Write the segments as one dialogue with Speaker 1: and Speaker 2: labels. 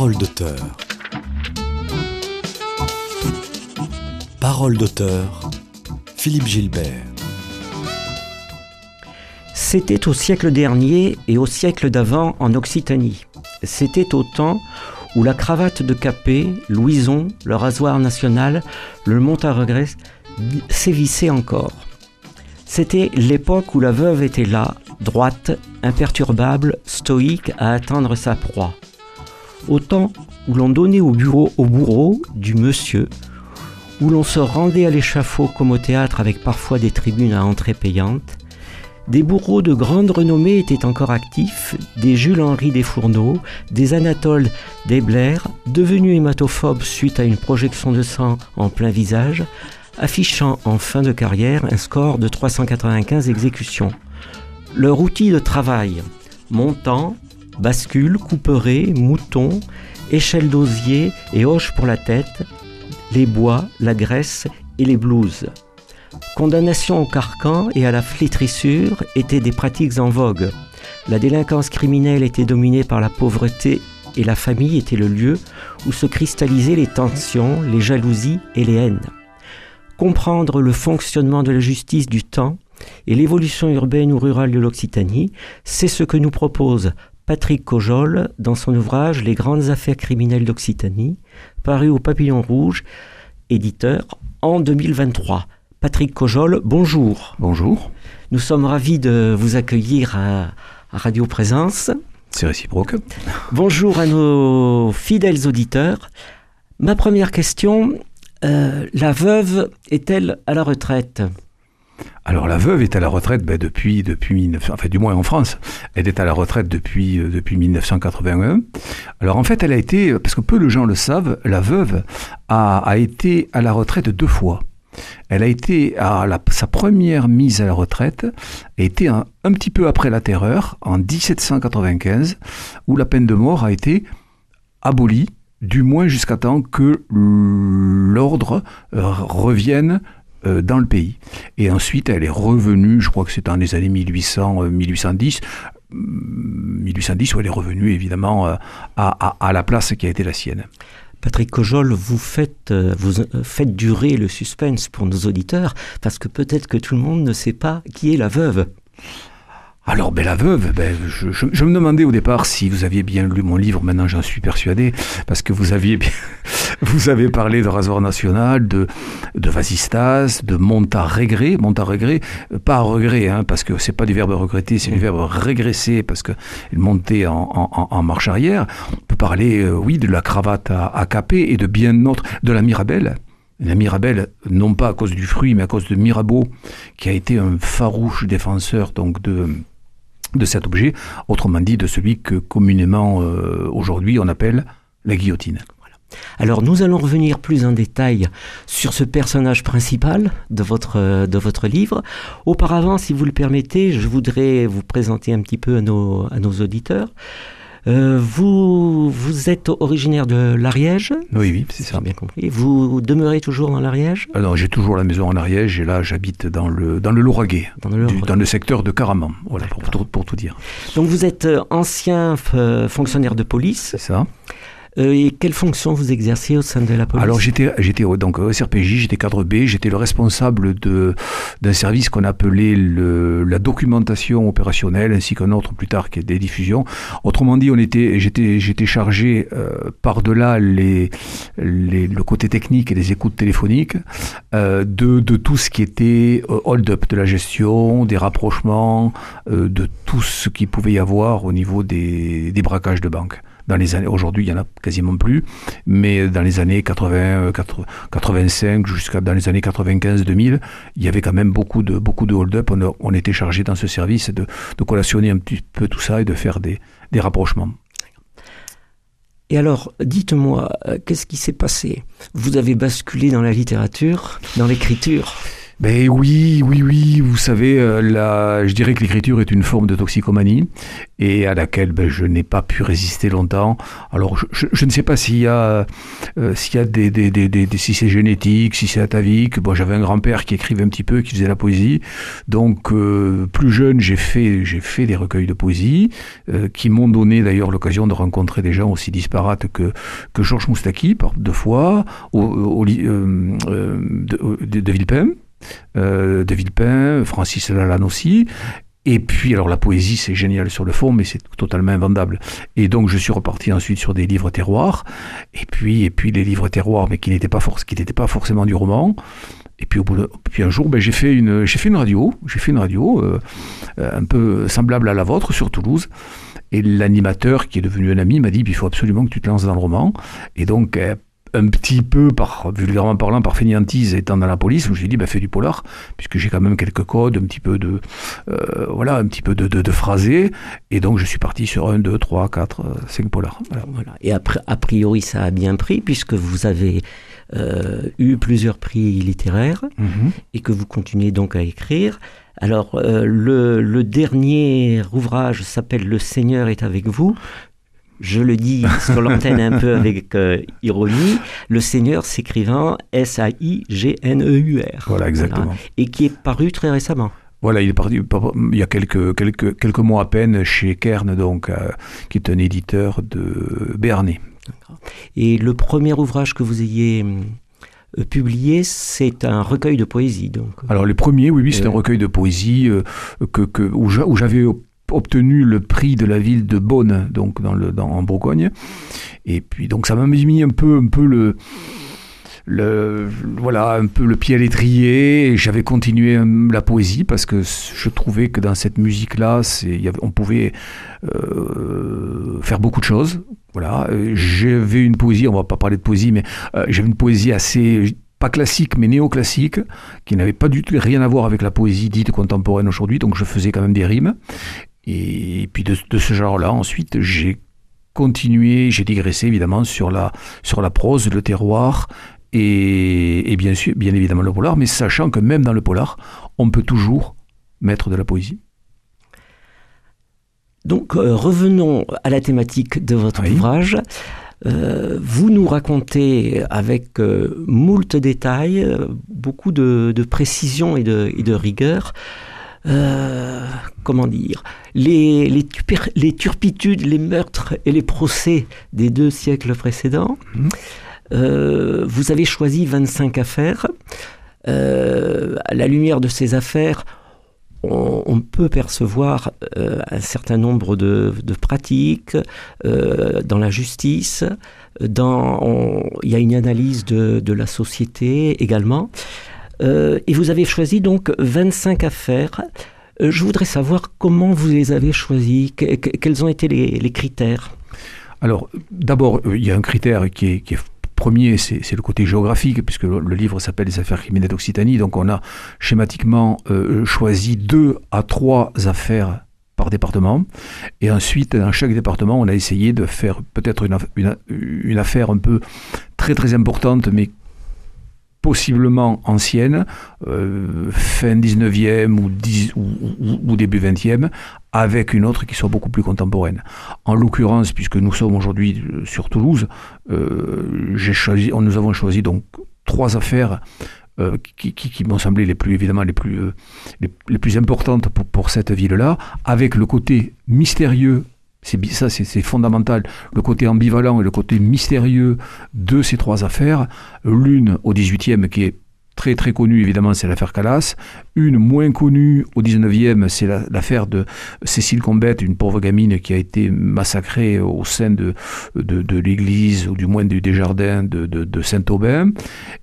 Speaker 1: Parole d'auteur. Parole d'auteur. Philippe Gilbert.
Speaker 2: C'était au siècle dernier et au siècle d'avant en Occitanie. C'était au temps où la cravate de Capet, Louison, le rasoir national, le mont à regret sévissaient encore. C'était l'époque où la veuve était là, droite, imperturbable, stoïque à attendre sa proie. Au temps où l'on donnait au bureau au bourreau du monsieur, où l'on se rendait à l'échafaud comme au théâtre avec parfois des tribunes à entrée payante, des bourreaux de grande renommée étaient encore actifs, des Jules-Henri des Fourneaux, des Anatole des Blair, devenus hématophobes suite à une projection de sang en plein visage, affichant en fin de carrière un score de 395 exécutions. Leur outil de travail, montant, bascule, couperet, mouton, échelle d'osier et hoche pour la tête, les bois, la graisse et les blouses. Condamnation au carcan et à la flétrissure étaient des pratiques en vogue. La délinquance criminelle était dominée par la pauvreté et la famille était le lieu où se cristallisaient les tensions, les jalousies et les haines. Comprendre le fonctionnement de la justice du temps et l'évolution urbaine ou rurale de l'Occitanie, c'est ce que nous propose Patrick Cojol dans son ouvrage Les grandes affaires criminelles d'Occitanie, paru au Papillon Rouge, éditeur, en 2023. Patrick Cojol, bonjour.
Speaker 3: Bonjour.
Speaker 2: Nous sommes ravis de vous accueillir à, Radio Présence.
Speaker 3: C'est réciproque.
Speaker 2: Bonjour à nos fidèles auditeurs. Ma première question, euh, la veuve est-elle à la retraite?
Speaker 3: Alors la veuve est à la retraite ben, depuis depuis enfin du moins en France, elle est à la retraite depuis euh, depuis 1981. Alors en fait, elle a été parce que peu de gens le savent, la veuve a, été à la retraite deux fois. Elle a été à sa première mise à la retraite a été un, petit peu après la Terreur, en 1795, où la peine de mort a été abolie, du moins jusqu'à temps que l'ordre euh, revienne euh, dans le pays. Et ensuite, elle est revenue, je crois que c'est dans les années 1800, 1810, 1810 où elle est revenue évidemment euh, à, à la place qui a été la sienne.
Speaker 2: Patrick Cojol, vous faites, euh, vous faites durer le suspense pour nos auditeurs, parce que peut-être que tout le monde ne sait pas qui est la veuve.
Speaker 3: Alors, ben, la veuve, ben, je, me demandais au départ si vous aviez bien lu mon livre, maintenant j'en suis persuadé, parce que vous aviez bien, vous avez parlé de Rasoir National, de, de Vasistas, de Monta-Regret, Monta-Regret, euh, pas à regret, hein, parce que c'est pas du verbe regretter, c'est du verbe régresser, parce que monter en, en, en, marche arrière. On peut parler, euh, oui, de la cravate à, à Capet et de bien d'autres, de la Mirabelle. La Mirabelle, non pas à cause du fruit, mais à cause de Mirabeau, qui a été un farouche défenseur donc de de cet objet, autrement dit de celui que communément euh, aujourd'hui on appelle la guillotine.
Speaker 2: Alors nous allons revenir plus en détail sur ce personnage principal de votre, de votre livre. Auparavant, si vous le permettez, je voudrais vous présenter un petit peu à nos auditeurs. Euh, vous, vous êtes originaire de l'Ariège
Speaker 3: Oui, oui, c'est ça.
Speaker 2: bien compris. Vous demeurez toujours dans l'Ariège
Speaker 3: Alors, j'ai toujours la maison en Ariège et là, j'habite dans le, dans le Lauragais, dans le, dans le secteur de Caraman, voilà, pour, pour, tout dire.
Speaker 2: Donc, vous êtes euh, ancien fonctionnaire de police
Speaker 3: C'est ça.
Speaker 2: Euh, et quelle fonction vous exercez au sein de la police
Speaker 3: Alors j'étais donc au SRPJ, j'étais cadre B, j'étais le responsable d'un service qu'on appelait la documentation opérationnelle ainsi qu'un autre plus tard qui est des diffusions. Autrement dit, on était j'étais chargé euh, par-delà le côté technique et les écoutes téléphoniques euh, de tout ce qui était hold-up de la gestion, des rapprochements, de tout ce qui pouvait y avoir au niveau des, des braquages de banque dans les années, aujourd'hui, il y en a quasiment plus, mais dans les années 80, 85 jusqu'à dans les années 95, 2000, il y avait quand même beaucoup de, beaucoup de hold-up. On, était chargé dans ce service de, de collationner un petit peu tout ça et de faire des, des rapprochements.
Speaker 2: Et alors, dites-moi, euh, qu'est-ce qui s'est passé? Vous avez basculé dans la littérature, dans l'écriture
Speaker 3: Ben oui, oui, oui. Vous savez, euh, je dirais que l'écriture est une forme de toxicomanie et à laquelle ben, je n'ai pas pu résister longtemps. Alors, je, ne sais pas s'il y a, euh, s'il y a des, des, des, des, si c'est génétique, si c'est atavique. Bon, j'avais un grand-père qui écrivait un petit peu, qui faisait la poésie. Donc, euh, plus jeune, j'ai fait, j'ai fait des recueils de poésie qui m'ont donné d'ailleurs l'occasion de rencontrer des gens aussi disparates que que Georges Moustaki, par deux fois, au, au, de, de Villepin. Euh, de Villepin, Francis Lalanne aussi. Et puis, alors la poésie, c'est génial sur le fond, mais c'est totalement invendable. Et donc, je suis reparti ensuite sur des livres terroirs. Et puis, et puis les livres terroirs, mais qui n'étaient pas, n'étaient pas forcément du roman. Et puis, au bout puis un jour, ben, j'ai fait une, j'ai fait une radio. J'ai fait une radio euh, un peu semblable à la vôtre sur Toulouse. Et l'animateur, qui est devenu un ami, m'a dit il faut absolument que tu te lances dans le roman. Et donc, euh, un petit peu, par, vulgairement parlant, par fainéantise, étant dans la police, je me suis dit, bah, fais du polar, puisque j'ai quand même quelques codes, un petit peu de, euh, voilà, un petit peu de, de, phrasé, et donc je suis parti sur un, deux, trois, quatre, euh, cinq polars.
Speaker 2: Voilà. Et après, a priori, ça a bien pris, puisque vous avez euh, eu plusieurs prix littéraires, mhm. et que vous continuez donc à écrire. Alors, le, le, dernier ouvrage s'appelle Le Seigneur est avec vous je le dis sur l'antenne un peu avec euh, ironie, le Seigneur s'écrivant S-A-I-G-N-E-U-R.
Speaker 3: Voilà, exactement.
Speaker 2: Et qui est paru très récemment.
Speaker 3: Voilà, il est parti il y a quelques, quelques, quelques mois à peine chez Kern, donc, euh, qui est un éditeur de Béarnais.
Speaker 2: Et le premier ouvrage que vous ayez euh, publié, c'est un recueil de poésie. Donc.
Speaker 3: Alors les premiers, oui, oui, c'est un recueil de poésie que, que, où j'avais obtenu le prix de la ville de Beaune, donc dans le, dans, en Bourgogne. Et puis donc ça m'a mis un peu, un peu le, le, voilà, un peu le pied à l'étrier. J'avais continué euh, la poésie parce que je trouvais que dans cette musique-là, on pouvait euh, faire beaucoup de choses. Voilà, j'avais une poésie, on va pas parler de poésie, mais euh, j'avais une poésie assez pas classique mais néoclassique, qui n'avait pas du tout rien à voir avec la poésie dite contemporaine aujourd'hui, donc je faisais quand même des rimes. Et puis de, ce genre-là, ensuite, j'ai continué, j'ai digressé évidemment sur la, sur la prose, le terroir et, bien sûr, bien évidemment le polar, mais sachant que même dans le polar, on peut toujours mettre de la poésie.
Speaker 2: Donc euh, revenons à la thématique de votre ouvrage. Euh, vous nous racontez avec euh, moult détails, beaucoup de, précision et de, et de rigueur, euh, comment dire, les, les, turpitudes, les meurtres et les procès des deux siècles précédents. Mhm. Euh, vous avez choisi 25 affaires. Euh, à la lumière de ces affaires, on, peut percevoir un certain nombre de, pratiques dans la justice. Dans, il y a une analyse de, de la société également. Euh, et vous avez choisi donc 25 affaires. Euh, je voudrais savoir comment vous les avez choisies, quels ont été les, critères?
Speaker 3: Alors, d'abord, euh, il y a un critère qui est, premier, c'est le côté géographique, puisque le, livre s'appelle Les affaires criminelles d'Occitanie. Donc, on a schématiquement choisi deux à trois affaires par département. Et ensuite, dans chaque département, on a essayé de faire peut-être une, une, une, affaire un peu très très importante, mais possiblement ancienne, euh, fin 19e ou, début 20e, avec une autre qui soit beaucoup plus contemporaine. En l'occurrence, puisque nous sommes aujourd'hui euh, sur Toulouse, euh, choisi, nous avons choisi donc trois affaires qui, m'ont semblé les plus évidemment les plus, les, plus importantes pour cette ville-là, avec le côté mystérieux c'est ça, c'est fondamental. Le côté ambivalent et le côté mystérieux de ces trois affaires. L'une au 18e qui est très très connue évidemment, c'est l'affaire Calas. Une moins connue au 19e, c'est l'affaire de Cécile Combette, une pauvre gamine qui a été massacrée au sein de, de, l'église, ou du moins des jardins de, Saint-Aubin.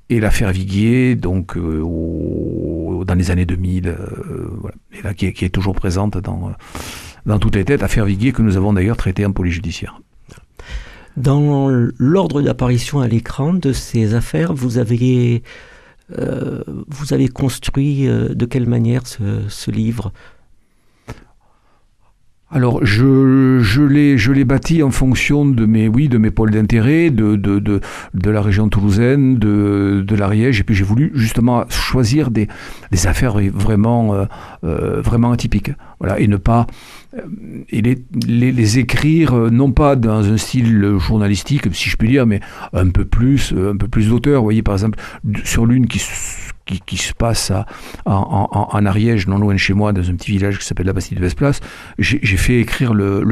Speaker 3: Et l'affaire Viguier, donc euh, dans les années 2000, euh, voilà. qui, est, toujours présente dans dans toutes les têtes, affaire Viguier que nous avons d'ailleurs traité en police judiciaire.
Speaker 2: Dans l'ordre d'apparition à l'écran de ces affaires, vous avez, euh, construit euh, de quelle manière ce, livre?
Speaker 3: Alors, je, je l'ai, je l'ai bâti en fonction de mes, oui, de mes pôles d'intérêt, de, de, de, de, la région toulousaine, de, de l'Ariège, et puis j'ai voulu justement choisir des, des affaires vraiment, euh, euh, vraiment atypiques, voilà, et ne pas, euh, et les, les, écrire non pas dans un style journalistique, si je puis dire, mais un peu plus, un peu plus d'auteur. Vous voyez, par exemple, sur l'une qui qui, se passe en, Ariège, non loin de chez moi, dans un petit village qui s'appelle la Bastille de Vesplace, j'ai fait écrire le,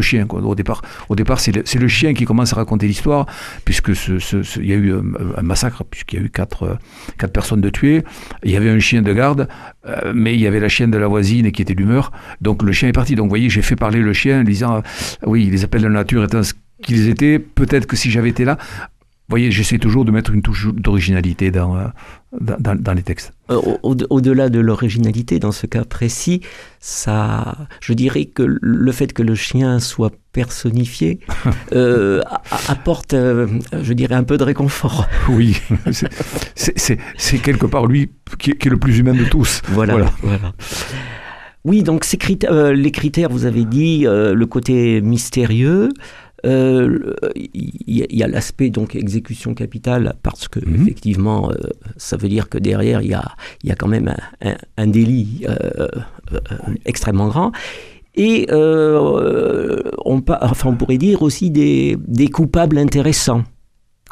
Speaker 3: chien. Au départ, au départ c'est le, chien qui commence à raconter l'histoire, puisque il y a eu un, massacre, puisqu'il y a eu quatre, personnes de tuées. Il y avait un chien de garde, euh, mais il y avait la chienne de la voisine qui était d'humeur. Donc le chien est parti. Donc vous voyez, j'ai fait parler le chien en disant, euh, oui, les appels de la nature étant ce qu'ils étaient, peut-être que si j'avais été là, voyez, j'essaie toujours de mettre une touche d'originalité dans, euh, dans, dans, les textes.
Speaker 2: Euh, au-delà de l'originalité, dans ce cas précis, ça, je dirais que le fait que le chien soit personnifié euh, apporte, je dirais, un peu de réconfort.
Speaker 3: Oui, c'est quelque part lui qui est, qui est, le plus humain de tous.
Speaker 2: Voilà, voilà. voilà. Oui, donc ces critères, les critères, vous avez dit, le côté mystérieux, euh, il y a, l'aspect donc exécution capitale parce que mhm. effectivement, euh, ça veut dire que derrière il y a, y a quand même un, délit euh, extrêmement grand. Et on, enfin, on pourrait dire aussi des, des coupables intéressants.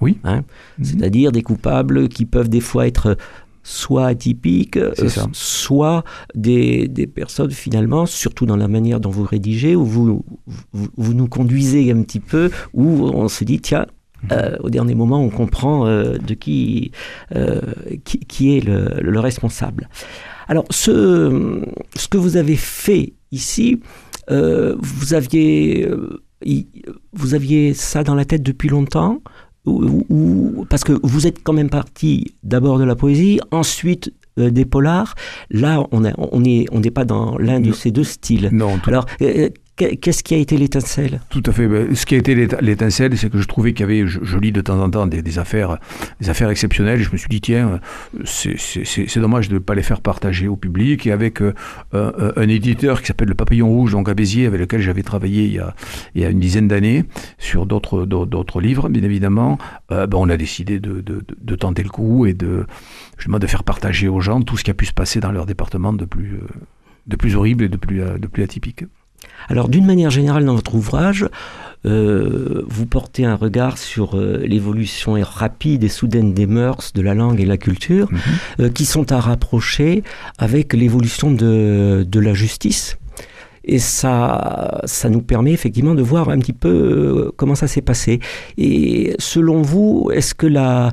Speaker 3: Oui.
Speaker 2: Hein mhm. C'est-à-dire des coupables qui peuvent des fois être soit atypiques, euh, soit des, des, personnes finalement, surtout dans la manière dont vous rédigez, où vous, vous, nous conduisez un petit peu, où on se dit, tiens, euh, au dernier moment, on comprend euh, de qui, qui, qui, est le, le, responsable. Alors, ce, ce que vous avez fait ici, vous, aviez, vous aviez ça dans la tête depuis longtemps? Ou, parce que vous êtes quand même parti d'abord de la poésie, ensuite euh, des polars. Là, on n'est on est, pas dans l'un de ces deux styles.
Speaker 3: Non.
Speaker 2: Alors, euh, Qu'est-ce qui a été l'étincelle?
Speaker 3: Tout à fait. Ben, ce qui a été l'étincelle, c'est que je trouvais qu'il y avait, je, lis de temps en temps des, affaires, des affaires exceptionnelles. Je me suis dit tiens, c'est dommage de ne pas les faire partager au public. Et avec euh, un, éditeur qui s'appelle le Papillon Rouge, donc à Béziers, avec lequel j'avais travaillé il y a, une dizaine d'années sur d'autres livres, bien évidemment, euh, ben, on a décidé de, tenter le coup et de de faire partager aux gens tout ce qui a pu se passer dans leur département de plus euh, de plus horrible et de plus atypique.
Speaker 2: Alors d'une manière générale dans votre ouvrage, euh, vous portez un regard sur euh, l'évolution rapide et soudaine des mœurs, de la langue et de la culture, mhm. euh, qui sont à rapprocher avec l'évolution de, de, la justice. Et ça, ça nous permet effectivement de voir un petit peu comment ça s'est passé. Et selon vous, est-ce que la,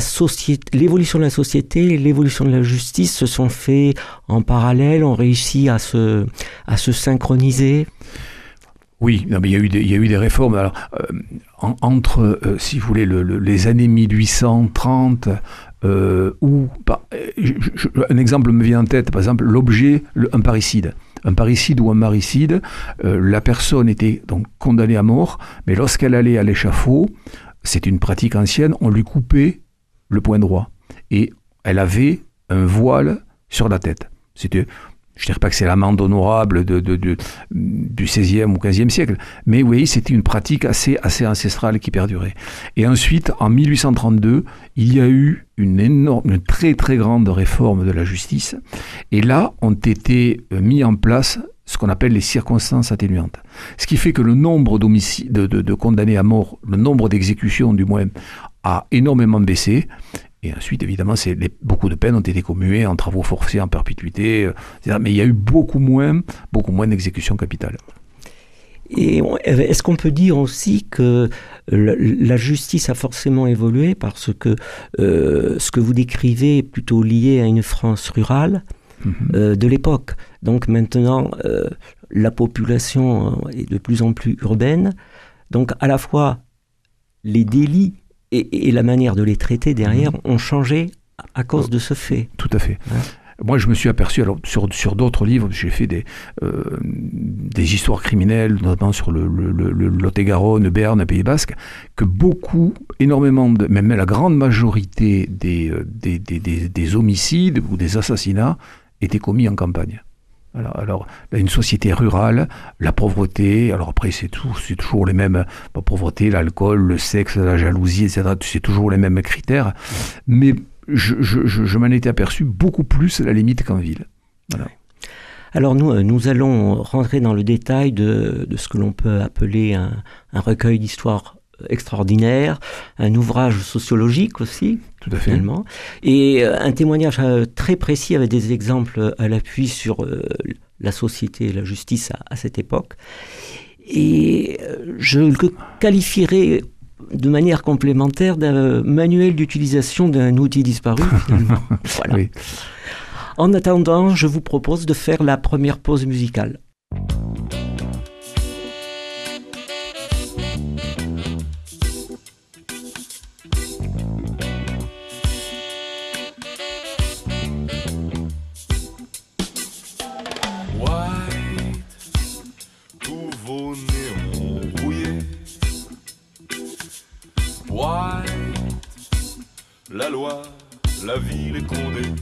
Speaker 2: société, l'évolution de la société et l'évolution de la justice se sont faits en parallèle, ont réussi à se, à se synchroniser?
Speaker 3: Oui, non, mais il y a eu des, il y a eu des réformes. Alors, euh, entre, euh, si vous voulez, le, les années 1830, euh, où, un exemple me vient en tête, par exemple, l'objet, un parricide. Un parricide ou un maricide, la personne était donc condamnée à mort, mais lorsqu'elle allait à l'échafaud, c'est une pratique ancienne, on lui coupait le point droit. Et elle avait un voile sur la tête. C'était, je ne dirais pas que c'est l'amende honorable du XVIe ou XVe siècle, mais oui, c'était une pratique assez, ancestrale qui perdurait. Et ensuite, en 1832, il y a eu une très très grande réforme de la justice, et là ont été mis en place ce qu'on appelle les circonstances atténuantes. Ce qui fait que le nombre de, de, condamnés à mort, le nombre d'exécutions du moins, a énormément baissé. Et ensuite, évidemment, beaucoup de peines ont été commuées en travaux forcés, en perpétuité, euh, mais il y a eu beaucoup moins, beaucoup moins d'exécutions capitales.
Speaker 2: Et est-ce qu'on peut dire aussi que la justice a forcément évolué parce que euh, ce que vous décrivez est plutôt lié à une France rurale Mhm. Euh, de l'époque. Donc maintenant, euh, la population est de plus en plus urbaine. Donc à la fois, les délits et, la manière de les traiter derrière mhm. ont changé à cause de ce fait.
Speaker 3: Tout à fait. Moi, je me suis aperçu, alors sur, sur d'autres livres, j'ai fait des, euh, des histoires criminelles, notamment sur le, le, le, Lot-et-Garonne, Berne, Pays Basque, que beaucoup, énormément, de, même la grande majorité des, des, des, des, des homicides ou des assassinats étaient commis en campagne. Alors, une société rurale, la pauvreté, alors après c'est tout, c'est toujours les mêmes, la pauvreté, l'alcool, le sexe, la jalousie, etc. C'est toujours les mêmes critères, mais je, m'en étais aperçu beaucoup plus à la limite qu'en ville.
Speaker 2: Alors nous, euh, nous allons rentrer dans le détail de, ce que l'on peut appeler un, recueil d'histoires extraordinaires, un ouvrage sociologique aussi,
Speaker 3: Tout à fait. finalement,
Speaker 2: et euh, un témoignage euh, très précis avec des exemples à l'appui sur la société et la justice à, cette époque. Et je le qualifierais de manière complémentaire d'un manuel d'utilisation d'un outil disparu. voilà. En attendant, je vous propose de faire la première pause musicale.
Speaker 4: La loi, la ville est condée.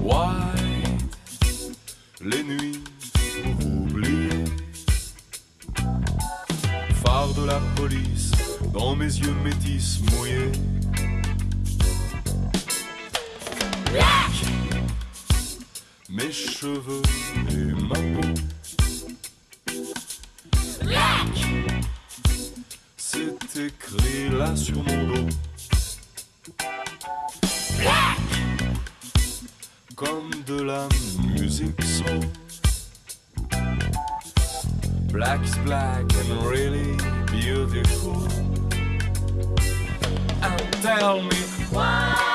Speaker 4: White, les nuits oublier. Phare de la police, dans mes yeux métis mouillés. Mes cheveux et ma peau. C'est écrit là sur mon dos. comme de la musique soul. Black is black and really beautiful. And tell me why.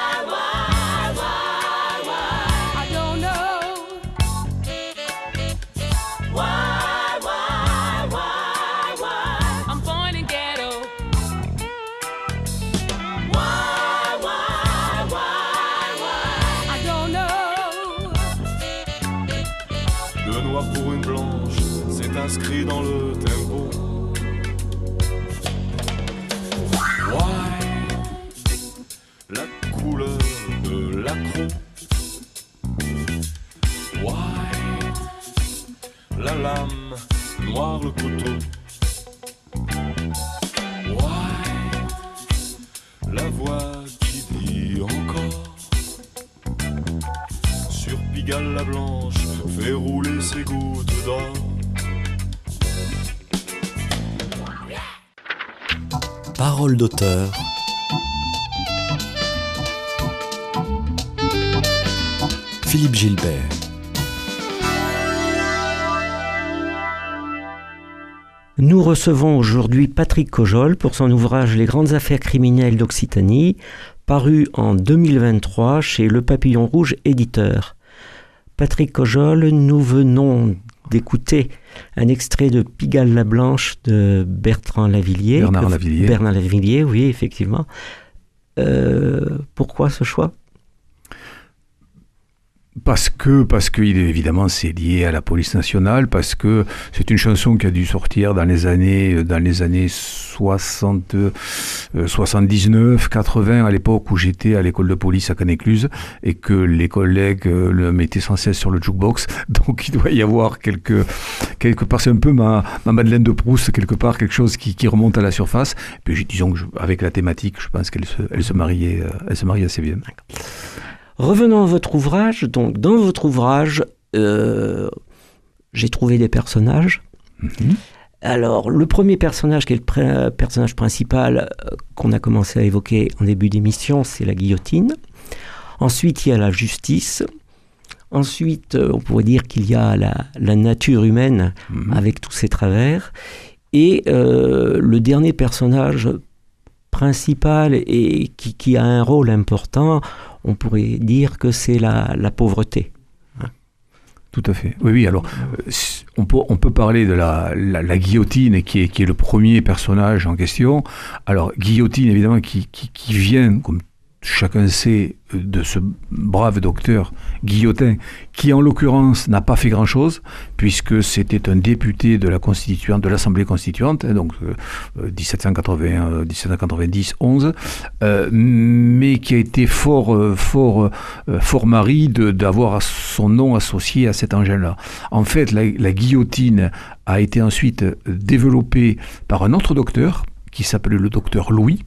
Speaker 4: Dans le tempo. Why? La couleur de l'accro. Why? La lame, noir le couteau. Why? La voix qui dit encore. Sur Pigalle la blanche, fait rouler ses gouttes d'or.
Speaker 1: D'auteur. Philippe Gilbert.
Speaker 2: Nous recevons aujourd'hui Patrick Cojol pour son ouvrage Les grandes affaires criminelles d'Occitanie, paru en 2023 chez Le Papillon Rouge éditeur. Patrick Cojol, nous venons d'écouter un extrait de Pigalle la Blanche de Bertrand Lavillier.
Speaker 3: Bernard Lavillier.
Speaker 2: Bernard Lavillier, oui, effectivement. Euh, pourquoi ce choix?
Speaker 3: Parce que, parce que évidemment c'est lié à la police nationale, parce que c'est une chanson qui a dû sortir dans les années, dans les années 60, 79, 80, à l'époque où j'étais à l'école de police à Canécluse, et que les collègues euh, le mettaient sans cesse sur le jukebox. Donc il doit y avoir quelque, quelque part, c'est un peu ma, ma Madeleine de Proust, quelque part, quelque chose qui, qui remonte à la surface. Et puis disons que avec la thématique, je pense qu'elle se, elle se mariait, euh, elle se mariait assez bien.
Speaker 2: Revenons à votre ouvrage. Donc, dans votre ouvrage, euh, j'ai trouvé des personnages. Mhm. Alors, le premier personnage, qui est le personnage principal euh, qu'on a commencé à évoquer en début d'émission, c'est la guillotine. Ensuite, il y a la justice. Ensuite, euh, on pourrait dire qu'il y a la, nature humaine mhm. avec tous ses travers. Et le dernier personnage et qui, qui, a un rôle important, on pourrait dire que c'est la, pauvreté.
Speaker 3: Tout à fait. Oui, oui. Alors, euh, on peut, on peut parler de la, la, guillotine qui est, qui est le premier personnage en question. Alors, guillotine, évidemment, qui, qui, vient, comme chacun sait de ce brave docteur Guillotin, qui en l'occurrence n'a pas fait grand-chose, puisque c'était un député de la constituante, de l'Assemblée constituante, hein, donc 1780, 1790, 11, mais qui a été fort, euh, fort, euh, fort mari d'avoir son nom associé à cet engin-là. En fait, la guillotine a été ensuite développée par un autre docteur, qui s'appelait le docteur Louis,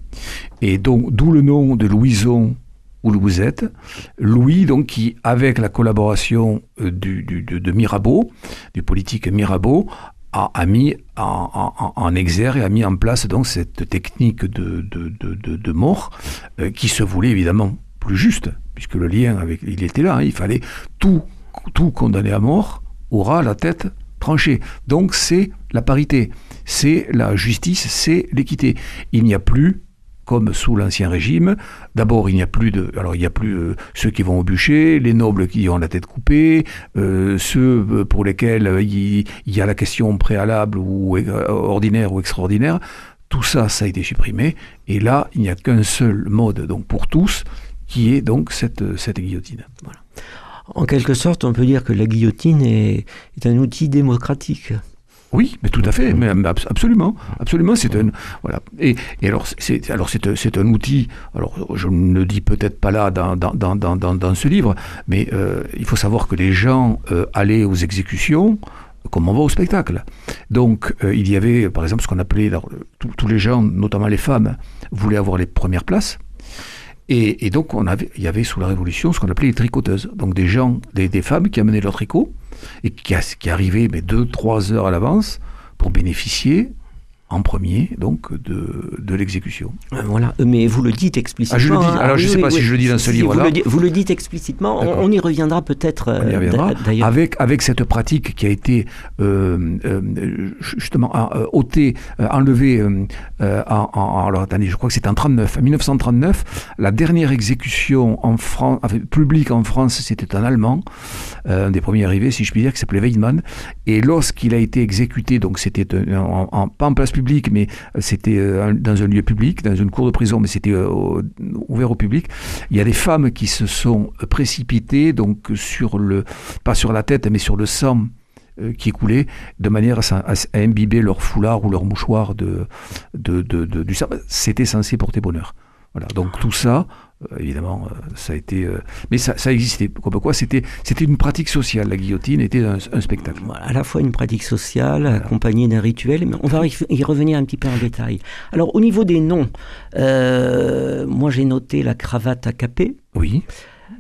Speaker 3: et donc d'où le nom de Louison ou Louisette. Louis, donc, qui, avec la collaboration euh, de, Mirabeau, du politique Mirabeau, a, mis en, exergue, a mis en place donc cette technique de, mort euh, qui se voulait évidemment plus juste, puisque le lien avec, il était là, hein, il fallait tout, tout condamner à mort aura la tête tranchée. Donc c'est la parité c'est la justice, c'est l'équité. Il n'y a plus comme sous l'ancien régime. D'abord, il n'y a plus de, alors il n'y a plus euh, ceux qui vont au bûcher, les nobles qui ont la tête coupée, euh, ceux euh, pour lesquels il, y a la question préalable ou ordinaire ou extraordinaire. Tout ça, ça a été supprimé. Et là, il n'y a qu'un seul mode, donc pour tous, qui est donc cette, cette guillotine.
Speaker 2: En quelque sorte, on peut dire que la guillotine est un outil démocratique.
Speaker 3: Oui, mais tout à fait, mais absolument, absolument, c'est un voilà. Et, alors c'est alors c'est un outil. Alors je ne le dis peut-être pas là dans dans, dans, dans, dans ce livre, mais euh, il faut savoir que les gens euh, allaient aux exécutions comme on va au spectacle. Donc euh, il y avait par exemple ce qu'on appelait tous les gens, notamment les femmes, voulaient avoir les premières places. Et, et, donc on avait, il y avait sous la Révolution ce qu'on appelait les tricoteuses. Donc des gens, des, des femmes qui amenaient leur tricot et qui, a, qui arrivait mais deux, trois heures à l'avance pour bénéficier en premier donc de, de l'exécution.
Speaker 2: Euh, voilà, euh, mais vous le dites explicitement.
Speaker 3: Ah, je le dis. Alors je ne sais pas si je le dis dans ce livre-là.
Speaker 2: Vous, vous, le dites explicitement. On, y reviendra peut-être.
Speaker 3: Euh, d'ailleurs. Avec avec cette pratique qui a été euh, euh, justement ôtée, enlevée. en, alors attendez, je crois que c'était en 39, 1939, la dernière exécution en France, publique en France, c'était un Allemand, un des premiers arrivés, si je puis dire, qui s'appelait Weidmann. Et lorsqu'il a été exécuté, donc c'était en, en, pas en place public, mais euh, c'était euh, dans un lieu public, dans une cour de prison, mais c'était euh, ouvert au public. Il y a des femmes qui se sont précipitées, donc sur le, pas sur la tête, mais sur le sang qui coulait, de manière à, imbiber leur foulard ou leur mouchoir de, du sang. C'était censé porter bonheur. Voilà. Donc tout ça, évidemment, euh, ça a été. Euh, mais ça, ça existait. Comme quoi, c'était, c'était une pratique sociale. La guillotine était un, spectacle.
Speaker 2: À la fois une pratique sociale accompagnée d'un rituel, mais on va y revenir un petit peu en détail. Alors, au niveau des noms, moi j'ai noté la cravate à capé.
Speaker 3: Oui.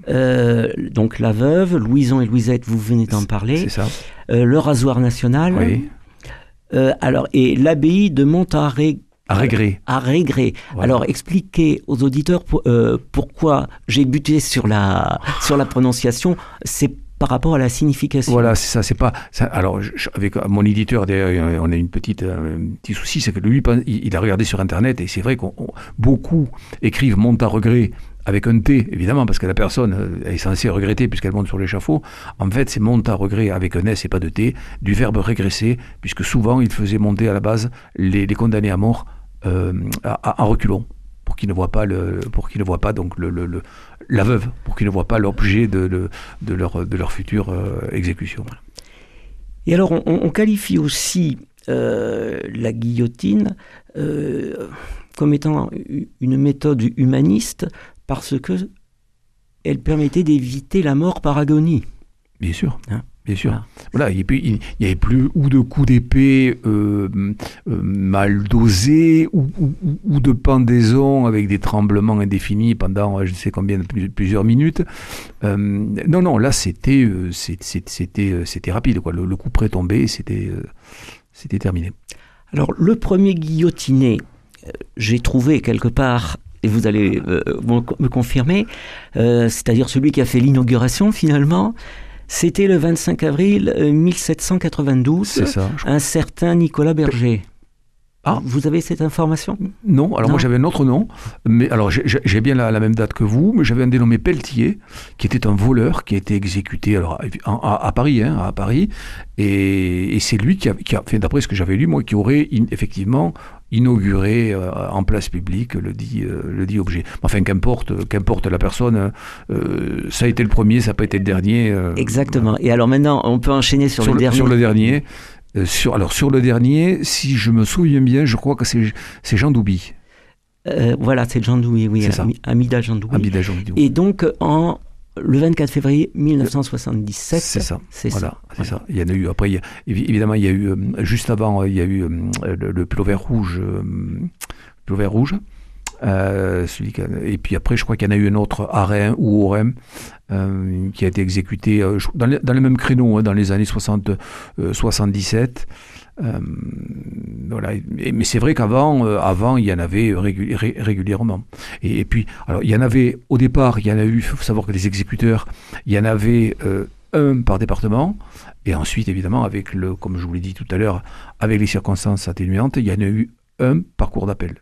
Speaker 2: donc la veuve, Louison et Louisette, vous venez d'en parler.
Speaker 3: C'est ça.
Speaker 2: le rasoir national.
Speaker 3: Oui.
Speaker 2: alors, et l'abbaye de Montaré
Speaker 3: à Régré.
Speaker 2: À Régré. Alors, expliquez aux auditeurs euh, pourquoi j'ai buté sur la, sur la prononciation. C'est par rapport à la signification.
Speaker 3: Voilà, c'est ça. C'est pas. alors, avec mon éditeur, on a une petite, un petit souci, c'est que lui, il, a regardé sur Internet et c'est vrai qu'on beaucoup écrivent monte à regret avec un T, évidemment, parce que la personne euh, est censée regretter puisqu'elle monte sur l'échafaud. En fait, c'est monte à regret avec un S et pas de T, du verbe régresser, puisque souvent il faisait monter à la base les, condamnés à mort euh, en reculons pour qu'ils ne voient pas le, pour qu'ils ne voient pas donc le, le, la veuve, pour qu'ils ne voient pas l'objet de, de, leur, de leur future euh, exécution.
Speaker 2: Et alors, on, qualifie aussi la guillotine comme étant une méthode humaniste parce que elle permettait d'éviter la mort par agonie.
Speaker 3: Bien sûr. Hein Bien sûr. Voilà, il n'y avait plus ou de coups d'épée euh, euh, mal dosés ou, ou, de pendaison avec des tremblements indéfinis pendant je ne sais combien, plusieurs minutes. Euh, non, non, là c'était rapide. Quoi. Le, coup près tombé, c'était c'était terminé.
Speaker 2: Alors le premier guillotiné, j'ai trouvé quelque part et vous allez euh, me confirmer, euh, c'est-à-dire celui qui a fait l'inauguration finalement, c'était le 25 avril 1792, euh, ça, un certain Nicolas Berger. Ah. Vous avez cette information?
Speaker 3: Non, alors moi j'avais un autre nom, mais alors j'ai bien la, même date que vous, mais j'avais un dénommé Pelletier, qui était un voleur qui a été exécuté alors, à, Paris, hein, à Paris, et, c'est lui qui a, qui a fait, d'après ce que j'avais lu, moi, qui aurait effectivement inaugurer euh, en place publique le dit, euh, le dit objet. Enfin, qu'importe, qu'importe la personne, euh, ça a été le premier, ça n'a pas été le dernier.
Speaker 2: Exactement. Et alors maintenant, on peut enchaîner sur,
Speaker 3: sur
Speaker 2: le,
Speaker 3: le,
Speaker 2: dernier.
Speaker 3: sur le dernier. sur, alors sur le dernier, si je me souviens bien, je crois que c'est c'est Jean Doubi,
Speaker 2: Euh, voilà, c'est Jean Douy, oui, Amida Jean Douy.
Speaker 3: Abida Jean Doubi.
Speaker 2: Et donc, en, le 24 février 1977,
Speaker 3: C'est ça.
Speaker 2: c'est
Speaker 3: Voilà,
Speaker 2: ça.
Speaker 3: c'est ça. Il y en a eu. Après, il a- évi- évidemment, il y a eu euh, juste avant, euh, il y a eu euh, le, le rouge, pullover rouge. euh, celui qui a- et puis après, je crois qu'il y en a eu un autre, Arène ou Orem, euh, qui a été exécuté euh, dans, les, dans le même créneau, hein, dans les années 60, euh, 77. Euh, voilà. Mais c'est vrai qu'avant, euh, avant, il y en avait régu- ré- régulièrement. Et, et puis, alors, il y en avait au départ, il y en a eu. Il faut savoir que les exécuteurs, il y en avait euh, un par département. Et ensuite, évidemment, avec le, comme je vous l'ai dit tout à l'heure, avec les circonstances atténuantes, il y en a eu un par cours d'appel.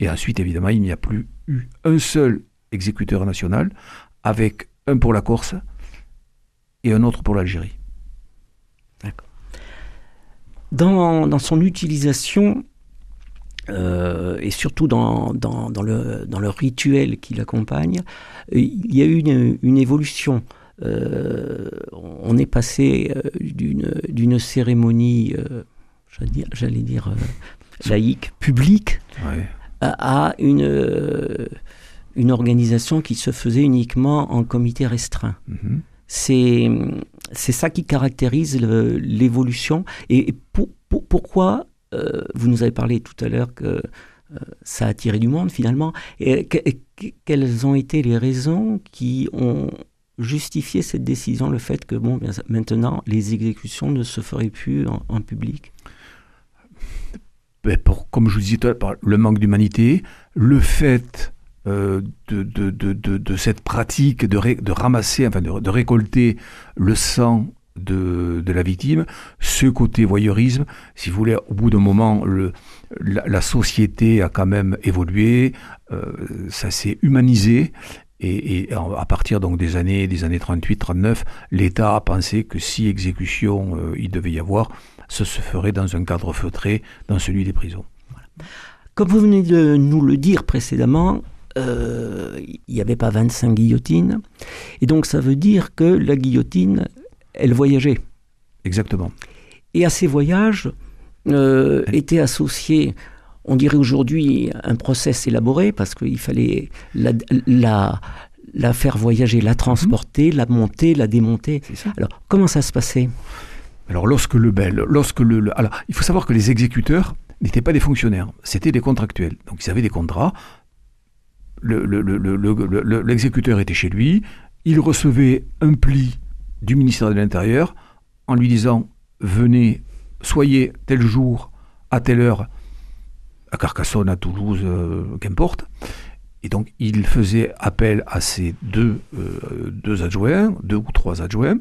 Speaker 3: Et ensuite, évidemment, il n'y a plus eu un seul exécuteur national, avec un pour la Corse et un autre pour l'Algérie.
Speaker 2: Dans, dans son utilisation, euh, et surtout dans, dans, dans le, dans le rituel qui l'accompagne, il y a eu une, une évolution. Euh, on est passé euh, d'une cérémonie, euh, j'allais dire, laïque, publique,
Speaker 3: Ouais.
Speaker 2: à à une, une organisation qui se faisait uniquement en comité restreint.
Speaker 3: Mhm.
Speaker 2: C'est c'est ça qui caractérise l'évolution. Et, et pour- pour- pourquoi euh, vous nous avez parlé tout à l'heure que euh, ça a attiré du monde finalement. Quelles ont été les raisons qui ont justifié cette décision, le fait que bon, maintenant les exécutions ne se feraient plus en, public?
Speaker 3: Ben, comme je vous disais tout à l'heure, le manque d'humanité, le fait de, de, de, de, de cette pratique de, de ramasser, enfin de, récolter le sang de, la victime, ce côté voyeurisme, si vous voulez, au bout d'un moment, le, la, société a quand même évolué, euh, ça s'est humanisé. Et, à partir donc des années des années 38-39, l'État a pensé que si exécution euh, il devait y avoir, ce se ferait dans un cadre feutré, dans celui des prisons.
Speaker 2: Comme vous venez de nous le dire précédemment, euh, il n'y avait pas 25 guillotines. Et donc ça veut dire que la guillotine, elle voyageait.
Speaker 3: Exactement.
Speaker 2: Et à ces voyages euh, étaient associés, on dirait aujourd'hui, un process élaboré, parce qu'il fallait la, la, la faire voyager, la transporter, la monter, la démonter. Alors, comment ça se passait?
Speaker 3: Alors lorsque le bel, lorsque le, le- alors il faut savoir que les exécuteurs n'étaient pas des fonctionnaires, c'était des contractuels. Donc ils avaient des contrats. Le- le- le- le- le- le- le- L'exécuteur était chez lui, il recevait un pli du ministère de l'Intérieur en lui disant venez, soyez tel jour à telle heure à Carcassonne, à Toulouse, euh, qu'importe. Et donc il faisait appel à ces deux, euh, deux adjoints, deux ou trois adjoints,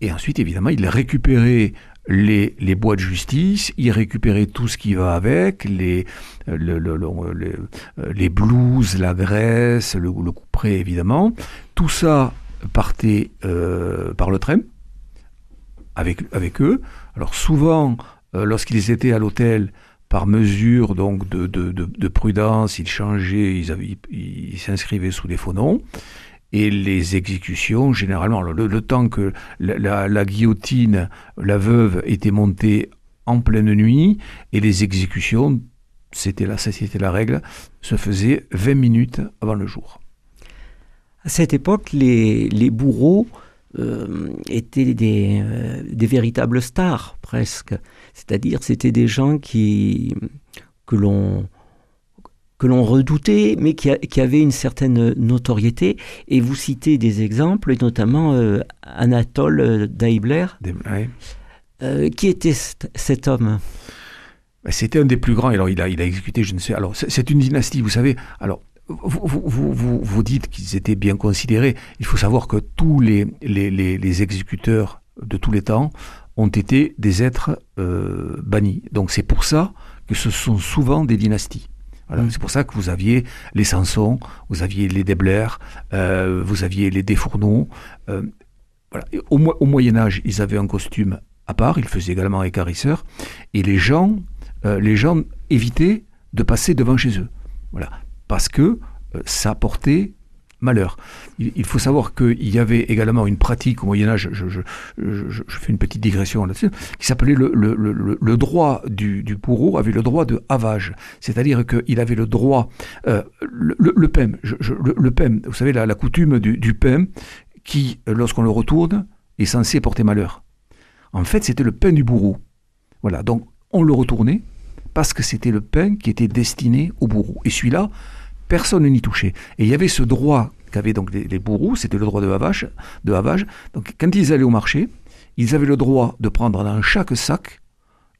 Speaker 3: et ensuite, évidemment, il récupérait les, les bois de justice, il récupérait tout ce qui va avec, les, euh, euh, les blouses, la graisse, le, couperet, évidemment. Tout ça partait euh, par le train avec, avec eux. Alors souvent, lorsqu'ils étaient à l'hôtel, par mesure donc de, de, de, de prudence, ils changeaient, ils s'inscrivaient sous des faux noms. Et les exécutions, généralement, le, temps que la, la- la guillotine, la veuve, était montée en pleine nuit, et les exécutions, c'était là, ça c'était la règle, se faisaient 20 minutes avant le jour.
Speaker 2: À cette époque, les, les bourreaux euh, étaient des, euh, des véritables stars, presque. C'est-à-dire, c'était des gens qui, que l'on que l'on redoutait, mais qui, a- qui avaient une certaine notoriété. Et vous citez des exemples, et notamment euh, Anatole euh, Daibler.
Speaker 3: Ouais.
Speaker 2: Euh, qui était cet, homme?
Speaker 3: Ben, C'était un des plus grands. Alors, il a, il a exécuté, je ne sais. Alors, c'est une dynastie, vous savez. Alors, vous, vous, vous, vous, vous dites qu'ils étaient bien considérés. Il faut savoir que tous les, les, les, les exécuteurs de tous les temps ont été des êtres euh, bannis. Donc, c'est pour ça que ce sont souvent des dynasties. Voilà,
Speaker 2: Mm.
Speaker 3: C'est pour ça que vous aviez les Samson, vous aviez les Debler, euh, vous aviez les Desfourneaux. euh, voilà. Et Au, Mo- au Moyen Âge, ils avaient un costume à part, ils faisaient également écarisseur, et les gens, euh, les gens évitaient de passer devant chez eux. Voilà. Parce que euh, ça portait malheur. Il, faut savoir qu'il y avait également une pratique au Moyen Âge, je, fais une petite digression là-dessus, qui s'appelait le, droit du, du, bourreau avait le droit de havage. C'est-à-dire qu'il avait le droit, euh, le, pem, le, vous savez, la, coutume du, du qui, lorsqu'on le retourne, est censé porter malheur. En fait, c'était le pain du bourreau. Voilà, donc on le retournait parce que c'était le pain qui était destiné au bourreau. Et celui-là, personne n'y touchait. Et il y avait ce droit qu'avaient donc les, bourreaux, c'était le droit de havage. Donc quand ils allaient au marché, ils avaient le droit de prendre dans chaque sac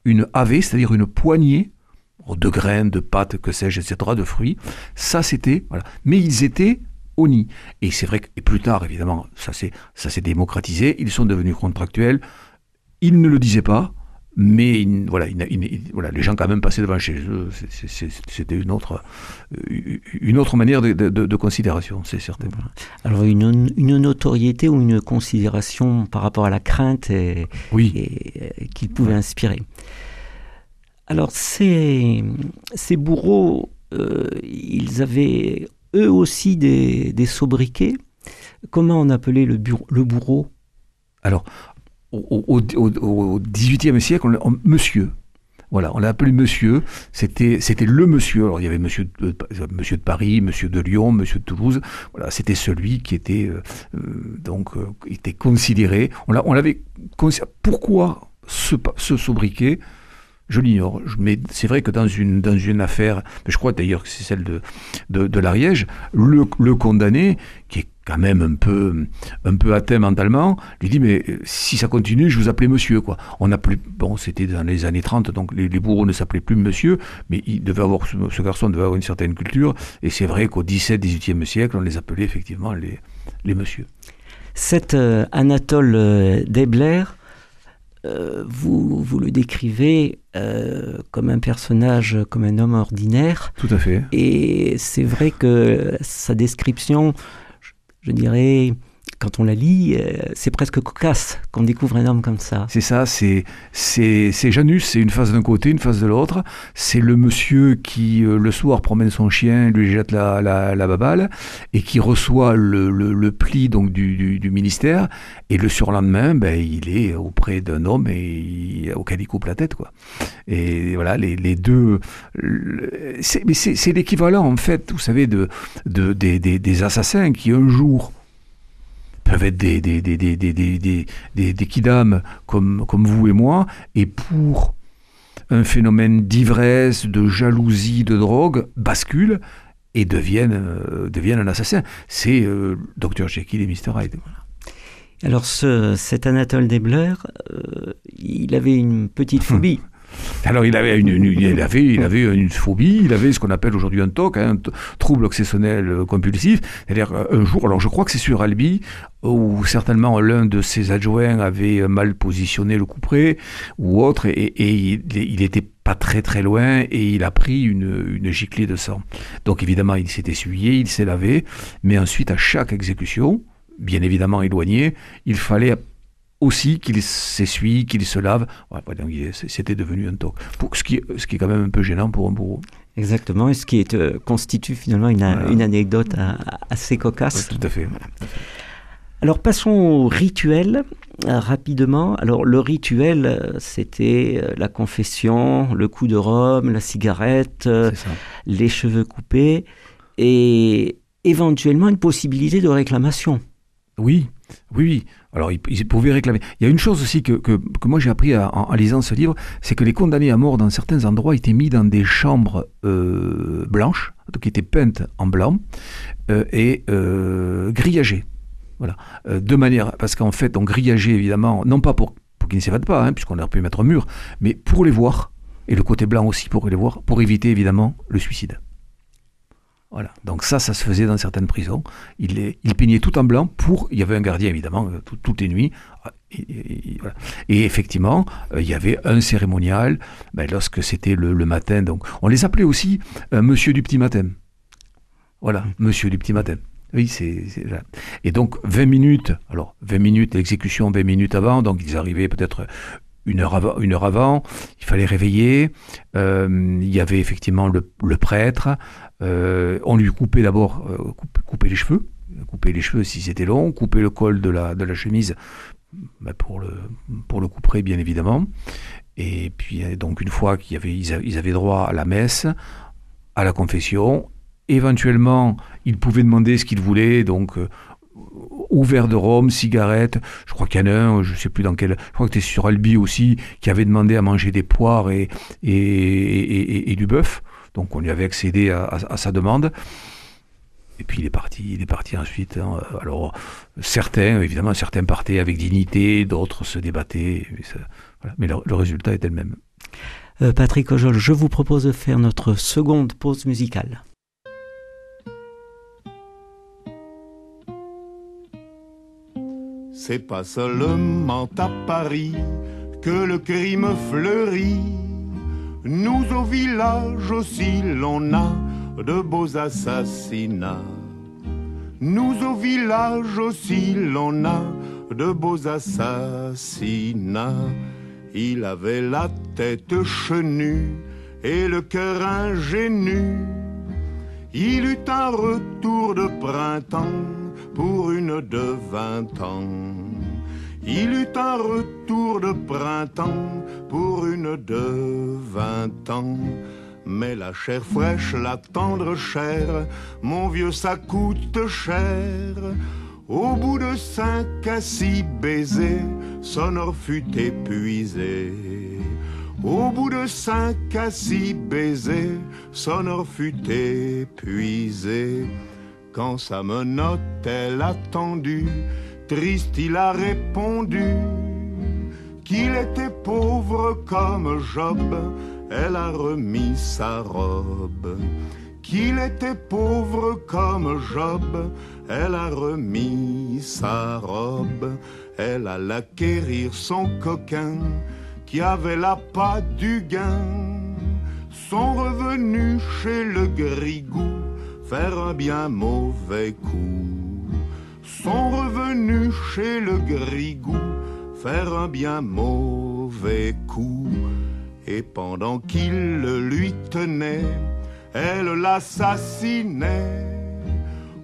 Speaker 3: une havée, c'est-à-dire une poignée de graines, de pâtes, que sais-je, etc., de fruits. Ça, c'était... Mais ils étaient au nid. Et c'est vrai que et plus tard, évidemment, ça s'est démocratisé, ils sont devenus contractuels. Ils ne le disaient pas, mais voilà, voilà, les gens quand même passaient devant chez eux. C'était une autre, euh, une autre manière de, considération, c'est certain.
Speaker 2: Alors une, une, notoriété ou une considération par rapport à la crainte et, qu'il pouvait inspirer. Alors ces, ces bourreaux, euh, ils avaient eux aussi des, des sobriquets. Comment on appelait le, le bourreau?
Speaker 3: Alors, au, XVIIIe siècle, on, monsieur. Voilà, on l'a appelé monsieur. C'était, le monsieur. Alors il y avait monsieur de, monsieur de Paris, monsieur de Lyon, monsieur de Toulouse. Voilà, c'était celui qui était euh, euh, donc euh, était considéré. On, l'a, on. Pourquoi ce, sobriquet? Je l'ignore. Mais c'est vrai que dans une, dans une affaire, je crois d'ailleurs que c'est celle de, de, de l'Ariège, le, le condamné, qui est quand même un peu, un peu atteint mentalement, lui dit mais euh, si ça continue, je vous appelais monsieur quoi. On a plus, bon c'était dans les années 30, donc les, bourreaux ne s'appelaient plus monsieur, mais il devait avoir ce garçon devait avoir une certaine culture, et c'est vrai qu'au 17, 18e siècle, on les appelait effectivement les, les monsieur.
Speaker 2: Cet euh, Anatole euh, Debler, vous, vous le décrivez comme un personnage, comme un homme ordinaire.
Speaker 3: Tout à fait.
Speaker 2: Et c'est vrai que sa description je dirais, quand on la lit, euh, c'est presque cocasse qu'on découvre un homme comme ça.
Speaker 3: C'est ça, c'est Janus, c'est une face d'un côté, une face de l'autre. C'est le monsieur qui euh, le soir promène son chien, lui jette la, la, babale et qui reçoit le, le, pli donc du, du, ministère et le surlendemain, ben il est auprès d'un homme et auquel il coupe la tête quoi. Et voilà les, les deux, c'est l'équivalent en fait, vous savez, de, de des, des assassins qui un jour peuvent être des, des, des, des, des, des, des kidams comme, comme vous et moi, et pour un phénomène d'ivresse, de jalousie, de drogue, basculent et deviennent, euh, deviennent un assassin. C'est euh, Dr Jekyll et Mr Hyde.
Speaker 2: Alors ce, cet Anatole Debler, euh, il avait une petite phobie.
Speaker 3: Alors il avait une, il avait, il avait une phobie, il avait ce qu'on appelle aujourd'hui un TOC, hein, un trouble obsessionnel euh, compulsif. C'est-à-dire euh, un jour, alors je crois que c'est sur Albi, où certainement l'un de ses adjoints avait euh, mal positionné le couperet ou autre, et, il, il était pas très très loin et il a pris une, une giclée de sang. Donc évidemment il s'est essuyé, il s'est lavé, mais ensuite à chaque exécution, bien évidemment éloigné, il fallait aussi qu'il s'essuie, qu'il se lave. C'était devenu un toc. ce, qui, ce qui est quand même un peu gênant pour un bourreau.
Speaker 2: Exactement, et ce qui est, euh, constitue finalement une, une anecdote assez cocasse.
Speaker 3: tout à fait.
Speaker 2: Alors passons au rituel euh, rapidement. Alors le rituel, euh, c'était la confession, le coup de rhum, la cigarette, les cheveux coupés et éventuellement une possibilité de réclamation.
Speaker 3: Oui, oui, oui. Alors, ils, pouvaient réclamer. Il y a une chose aussi que, moi j'ai appris en, lisant ce livre, c'est que les condamnés à mort dans certains endroits étaient mis dans des chambres euh, blanches, qui étaient peintes en blanc, euh, et euh, grillagées. Voilà. de manière, parce qu'en fait, on grillagé évidemment, non pas pour, pour qu'ils ne s'évadent pas, hein, puisqu'on aurait pu mettre un mur, mais pour les voir, et le côté blanc aussi pour les voir, pour éviter évidemment le suicide. Voilà. Donc ça, ça se faisait dans certaines prisons. Il, les, il peignait tout en blanc pour... Il y avait un gardien, évidemment, euh, toutes les nuits. Ah, et, effectivement, euh, il y avait un cérémonial ben, lorsque c'était le, matin. Donc, on les appelait aussi euh, Monsieur du petit matin. Voilà, Monsieur du petit matin. Oui, c'est et donc 20 minutes. Alors 20 minutes l'exécution, 20 minutes avant. Donc ils arrivaient peut-être une heure avant, une heure avant il fallait réveiller. il y avait effectivement le, prêtre. On lui coupait d'abord couper les cheveux couper les cheveux si c'était long, couper le col de la, de la chemise ben, pour, le, pour le couper bien évidemment. Et puis donc une fois qu'ils avaient, ils avaient droit à la messe, à la confession, éventuellement ils pouvaient demander ce qu'ils voulaient, donc euh, ouvert de rhum, cigarette. Je crois qu'il y en a un, je ne sais plus dans quel. Je crois que es sur Albi aussi, qui avait demandé à manger des poires et, et, et, du bœuf. Donc on lui avait accédé à, à sa demande. Et puis il est parti, il est parti ensuite. Hein. Alors certains, évidemment, certains partaient avec dignité, d'autres se débattaient. Mais, le, résultat était le même.
Speaker 2: Euh, Patrick Ojol, je vous propose de faire notre seconde pause musicale.
Speaker 5: C'est pas seulement à Paris que le crime fleurit. Nous au village aussi l'on a de beaux assassinats. Nous au village aussi l'on a de beaux assassinats. Il avait la tête chenue et le cœur ingénu. Il eut un retour de printemps pour une de vingt ans. Il eut un retour de printemps pour une de vingt ans. Mais la chair fraîche, la tendre chair, mon vieux, ça coûte cher. Au bout de cinq à six baisers, Sonore fut épuisé. Au bout de cinq à six baisers, Sonore fut épuisé. Quand sa menotte, elle attendu, triste il a répondu qu'il était pauvre comme Job elle a remis sa robe. Qu'il était pauvre comme Job, elle a remis sa robe. Elle alla l'acquérir son coquin, qui avait la patte du gain. Sont revenus chez le grigou, faire un bien mauvais coup. Sont revenus chez le grigou, faire un bien mauvais coup et pendant qu'il le lui tenait, elle l'assassinait.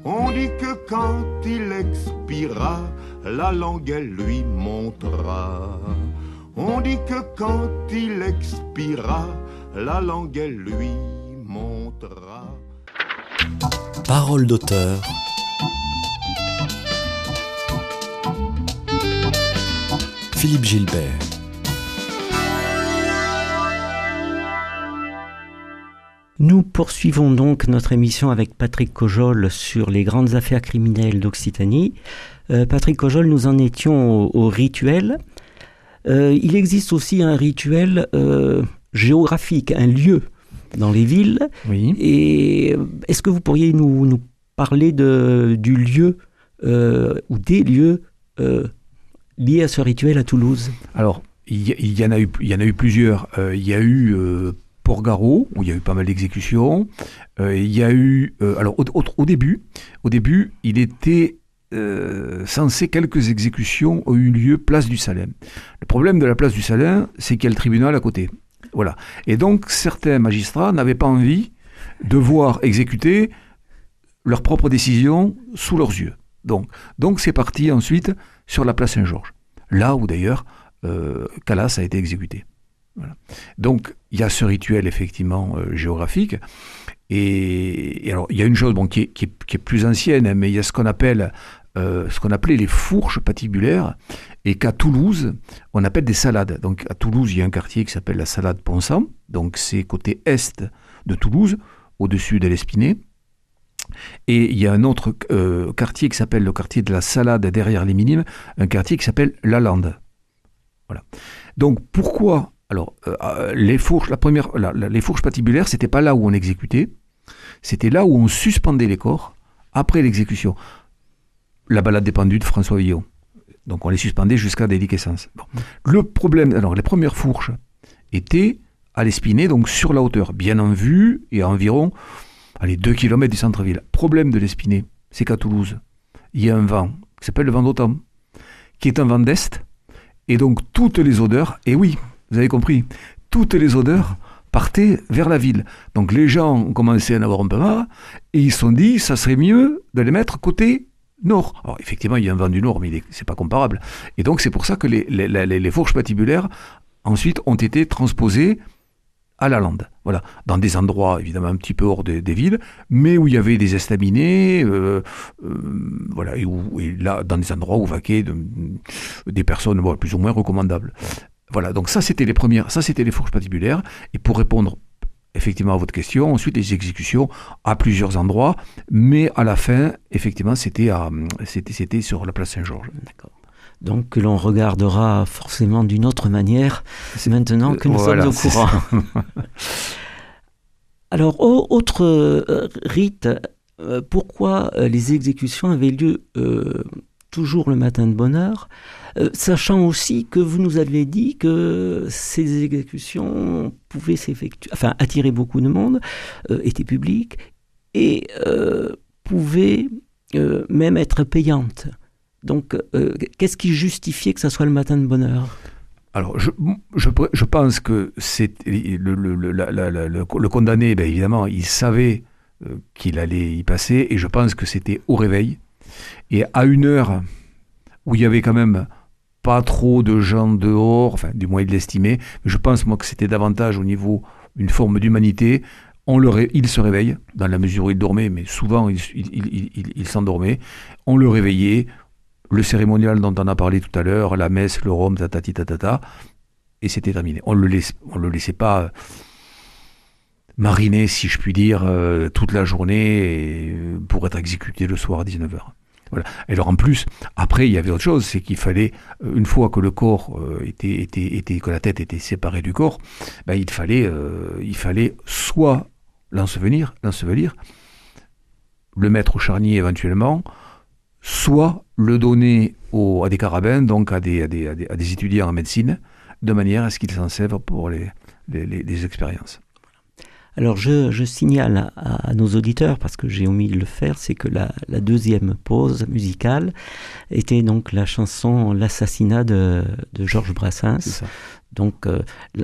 Speaker 5: On dit que quand il expira, la langue elle lui montra. On dit que quand il expira, la langue elle lui montra.
Speaker 1: Parole d'auteur. Philippe Gilbert.
Speaker 2: Nous poursuivons donc notre émission avec Patrick Cojol sur les grandes affaires criminelles d'Occitanie. Euh, Patrick Cojol, nous en étions au, rituel. Euh, il existe aussi un rituel euh, géographique, un lieu dans les villes.
Speaker 3: Oui.
Speaker 2: Et est-ce que vous pourriez nous, nous parler de, du lieu ou des lieux liés à ce rituel à Toulouse
Speaker 3: Alors, il y, en a eu, y en a eu plusieurs. il y a eu Port-Garot, où il y a eu pas mal d'exécutions. Euh, il y a eu, euh, alors au, début, au début, il était euh, censé quelques exécutions ont eu lieu place du Salin. Le problème de la place du Salin, c'est qu'il y a le tribunal à côté. Voilà. Et donc certains magistrats n'avaient pas envie de voir exécuter leurs propres décisions sous leurs yeux. Donc, donc c'est parti ensuite sur la place Saint-Georges, là où d'ailleurs Calas a été exécuté. Donc, il y a ce rituel effectivement euh, géographique. Et, alors, il y a une chose bon, qui, est, plus ancienne, hein, mais il y a ce qu'on appelle euh, ce qu'on appelait les fourches patibulaires, et qu'à Toulouse, on appelle des salades. Donc, à Toulouse, il y a un quartier qui s'appelle la salade Ponsant. Donc, c'est côté est de Toulouse, au-dessus de l'Espinay. Et il y a un autre euh, quartier qui s'appelle le quartier de la Salade derrière les Minimes, un quartier qui s'appelle La Lande. Voilà. Donc pourquoi alors, euh, euh, les fourches, la première, les fourches patibulaires, c'était pas là où on exécutait, c'était là où on suspendait les corps après l'exécution. La balade des pendus de François Villon. Donc on les suspendait jusqu'à déliquescence. Le problème, alors les premières fourches étaient à l'Espinay, donc sur la hauteur, bien en vue et à environ allez, 2 km du centre-ville. Problème de l'Espinay, c'est qu'à Toulouse, il y a un vent qui s'appelle le vent d'automne, qui est un vent d'est Et donc toutes les odeurs, et oui, vous avez compris, toutes les odeurs partaient vers la ville. Donc les gens ont commencé à en avoir un peu marre, et ils se sont dit, ça serait mieux de les mettre côté nord. Alors effectivement, il y a un vent du nord, mais c'est pas comparable. Et donc c'est pour ça que les fourches patibulaires, ensuite, ont été transposées à la lande. Voilà, dans des endroits évidemment un petit peu hors des, villes, mais où il y avait des estaminets, euh, euh, voilà, et, là dans des endroits où vaquaient de, des personnes plus ou moins recommandables. Voilà, donc ça c'était les premières, ça c'était les fourches patibulaires. Et pour répondre effectivement à votre question, ensuite les exécutions à plusieurs endroits, mais à la fin, effectivement, c'était c'était, sur la place Saint-Georges.
Speaker 2: Donc que l'on regardera forcément d'une autre manière maintenant que nous
Speaker 3: Voilà,
Speaker 2: sommes au courant. Alors, au- autre euh, rite, euh, pourquoi euh, les exécutions avaient lieu euh, toujours le matin de bonne heure, euh, sachant aussi que vous nous avez dit que ces exécutions pouvaient s'effectuer, enfin attirer beaucoup de monde, euh, étaient publiques et pouvaient même être payantes. Donc, euh, qu'est-ce qui justifiait que ça soit le matin de bonne heure?
Speaker 3: Alors, je, pense que c'est le, condamné, ben évidemment, il savait euh, qu'il allait y passer, et je pense que c'était au réveil, et à une heure où il y avait quand même pas trop de gens dehors, du moins il l'estimait, je pense moi que c'était davantage au niveau d'une forme d'humanité. Il se réveille, dans la mesure où il dormait, mais souvent il s'endormait. On le réveillait, le cérémonial dont on a parlé tout à l'heure, la messe, le rhum, tatati tatata, et c'était terminé. On le laisse, on le laissait pas euh, mariner, si je puis dire, euh, toute la journée euh, pour être exécuté le soir à 19h. Voilà. Et alors en plus, après, il y avait autre chose, c'est qu'il fallait, une fois que le corps était, était, était, que la tête était séparée du corps, ben, il fallait, il fallait soit l'ensevelir, l'ensevelir, le mettre au charnier éventuellement, soit le donner à des carabins, donc à des, à, des, à, des, à des étudiants en médecine, de manière à ce qu'ils s'en servent pour les, les, les, les expériences.
Speaker 2: Alors je, je signale à, à, nos auditeurs, parce que j'ai omis de le faire, c'est que la, la, deuxième pause musicale était donc la chanson L'assassinat de, de Georges Brassens. Donc euh,